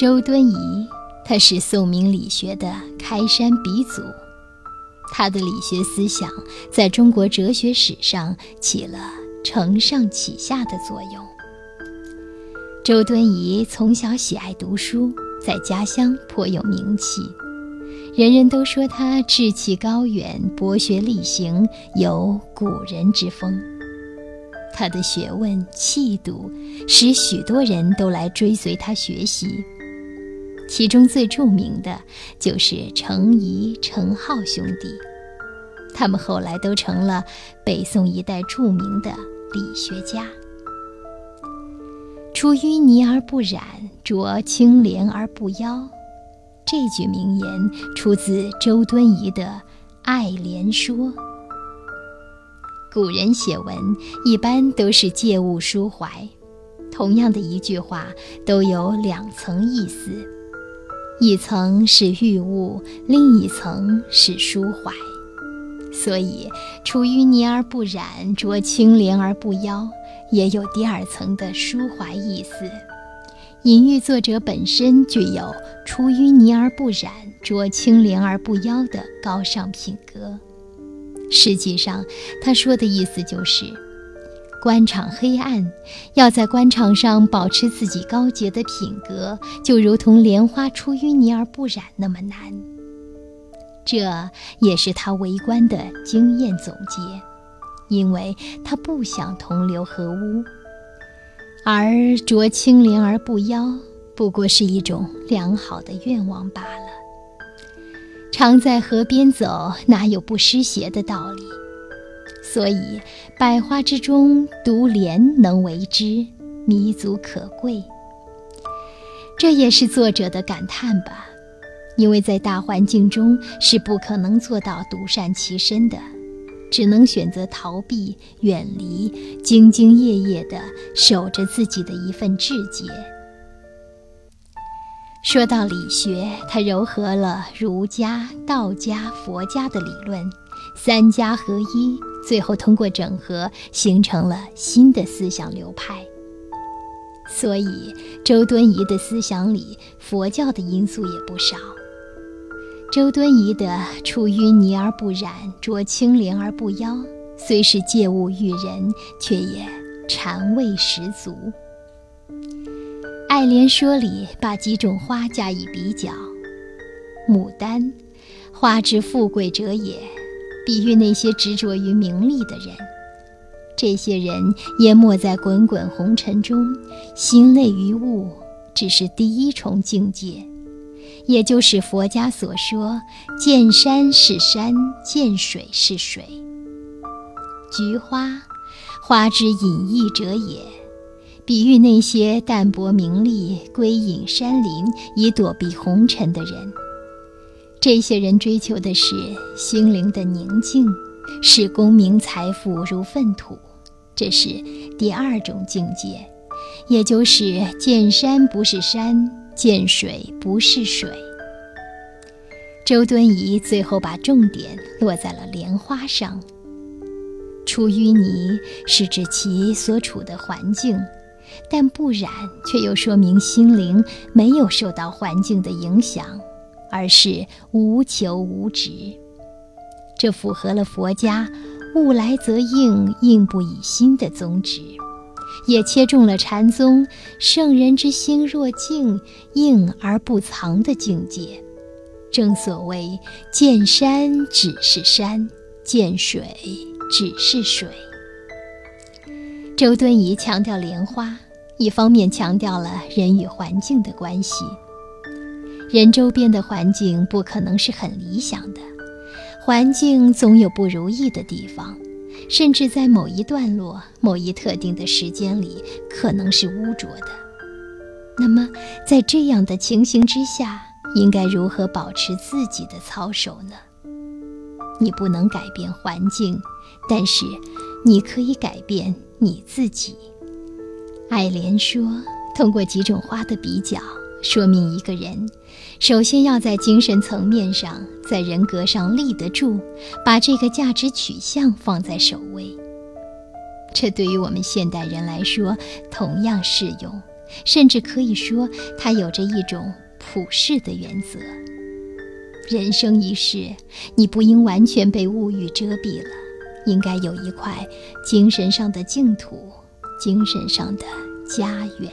周敦颐，他是宋明理学的开山鼻祖，他的理学思想在中国哲学史上起了承上启下的作用。周敦颐从小喜爱读书，在家乡颇有名气，人人都说他志气高远、博学力行，有古人之风。他的学问气度，使许多人都来追随他学习。其中最著名的就是程颐、程颢兄弟，他们后来都成了北宋一代著名的理学家。出淤泥而不染，濯清涟而不妖。这句名言出自周敦颐的《爱莲说》。古人写文一般都是借物抒怀，同样的一句话都有两层意思，一层是喻物，另一层是抒怀。所以“出淤泥而不染，濯清涟而不妖”也有第二层的抒怀意思，隐喻作者本身具有“出淤泥而不染，濯清涟而不妖”的高尚品格。实际上，他说的意思就是，官场黑暗，要在官场上保持自己高洁的品格，就如同莲花出淤泥而不染那么难。这也是他为官的经验总结，因为他不想同流合污，而濯清涟而不妖，不过是一种良好的愿望罢了。常在河边走，哪有不湿鞋的道理？所以，百花之中，独莲能为之，弥足可贵。这也是作者的感叹吧，因为在大环境中是不可能做到独善其身的，只能选择逃避、远离，兢兢业业地守着自己的一份志节。说到理学，它糅合了儒家、道家、佛家的理论，三家合一，最后通过整合形成了新的思想流派。所以，周敦颐的思想里，佛教的因素也不少。周敦颐的“出淤泥而不染，濯清涟而不妖”，虽是借物喻人，却也禅味十足。《爱莲说》里把几种花加以比较，牡丹，花之富贵者也，比喻那些执着于名利的人。这些人淹没在滚滚红尘中，心累于物，只是第一重境界，也就是佛家所说“见山是山，见水是水”。菊花，花之隐逸者也。比喻那些淡泊名利、归隐山林以躲避红尘的人，这些人追求的是心灵的宁静，视功名财富如粪土，这是第二种境界，也就是见山不是山，见水不是水。周敦颐最后把重点落在了莲花上，出淤泥是指其所处的环境。但不染，却又说明心灵没有受到环境的影响，而是无求无执。这符合了佛家“物来则应，应不以心”的宗旨，也切中了禅宗“圣人之心若静，应而不藏”的境界。正所谓“见山只是山，见水只是水”。周敦颐强调莲花。一方面强调了人与环境的关系，人周边的环境不可能是很理想的，环境总有不如意的地方，甚至在某一段落、某一特定的时间里，可能是污浊的。那么，在这样的情形之下，应该如何保持自己的操守呢？你不能改变环境，但是你可以改变你自己。爱莲说：“通过几种花的比较，说明一个人，首先要在精神层面上，在人格上立得住，把这个价值取向放在首位。这对于我们现代人来说同样适用，甚至可以说，它有着一种普世的原则。人生一世，你不应完全被物欲遮蔽了，应该有一块精神上的净土，精神上的家园。